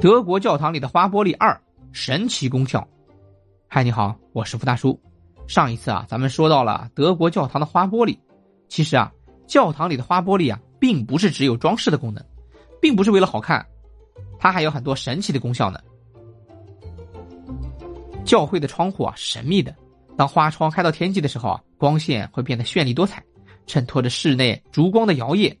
德国教堂里的花玻璃二神奇功效。嗨，你好，我是福大叔。上一次啊，咱们说到了德国教堂的花玻璃。其实啊，教堂里的花玻璃啊，并不是只有装饰的功能，并不是为了好看，它还有很多神奇的功效呢。教会的窗户啊，神秘的，当花窗开到天际的时候啊，光线会变得绚丽多彩，衬托着室内烛光的摇曳。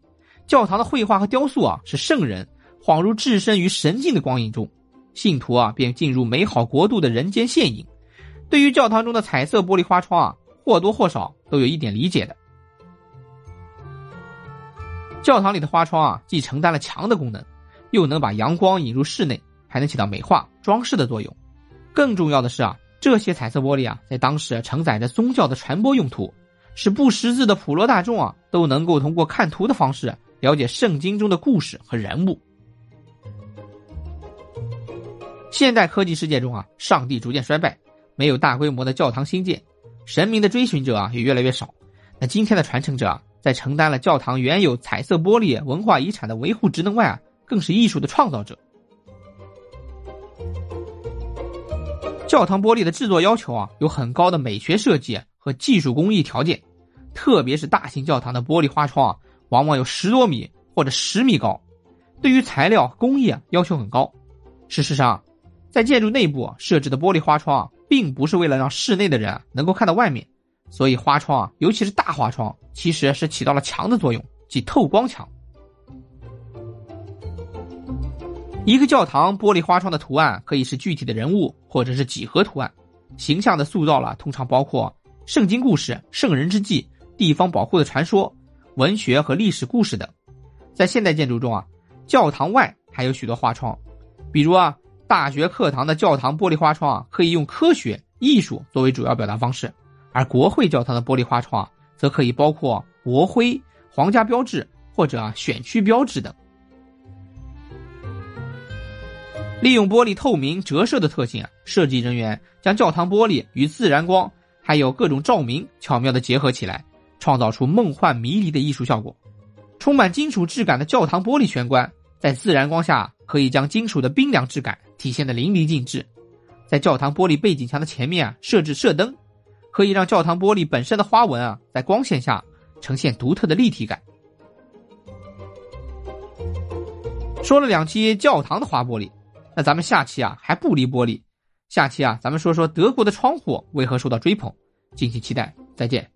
教堂的绘画和雕塑啊，是圣人。恍如置身于神境的光影中，信徒啊便进入美好国度的人间现影。对于教堂中的彩色玻璃花窗啊，或多或少都有一点理解的。教堂里的花窗啊，既承担了墙的功能，又能把阳光引入室内，还能起到美化装饰的作用。更重要的是啊，这些彩色玻璃啊，在当时承载着宗教的传播用途，使不识字的普罗大众啊，都能够通过看图的方式了解圣经中的故事和人物。现代科技世界中啊，上帝逐渐衰败，没有大规模的教堂兴建，神明的追寻者啊也越来越少。那今天的传承者啊，在承担了教堂原有彩色玻璃文化遗产的维护职能外啊，更是艺术的创造者。教堂玻璃的制作要求啊，有很高的美学设计和技术工艺条件，特别是大型教堂的玻璃花窗啊，往往有十多米或者十米高，对于材料工艺啊要求很高。事实上。在建筑内部设置的玻璃花窗，并不是为了让室内的人能够看到外面，所以花窗，尤其是大花窗，其实是起到了墙的作用，即透光墙。一个教堂玻璃花窗的图案可以是具体的人物，或者是几何图案，形象的塑造了通常包括圣经故事、圣人之记、地方保护的传说、文学和历史故事等。在现代建筑中啊，教堂外还有许多花窗，比如啊。大学课堂的教堂玻璃花窗啊，可以用科学、艺术作为主要表达方式；而国会教堂的玻璃花窗则可以包括国徽、皇家标志或者选区标志等。利用玻璃透明折射的特性啊，设计人员将教堂玻璃与自然光还有各种照明巧妙的结合起来，创造出梦幻迷离的艺术效果。充满金属质感的教堂玻璃玄关，在自然光下可以将金属的冰凉质感。体现的淋漓尽致，在教堂玻璃背景墙的前面啊设置射灯，可以让教堂玻璃本身的花纹啊在光线下呈现独特的立体感。说了两期教堂的花玻璃，那咱们下期啊还不离玻璃，下期啊咱们说说德国的窗户为何受到追捧，敬请期待，再见。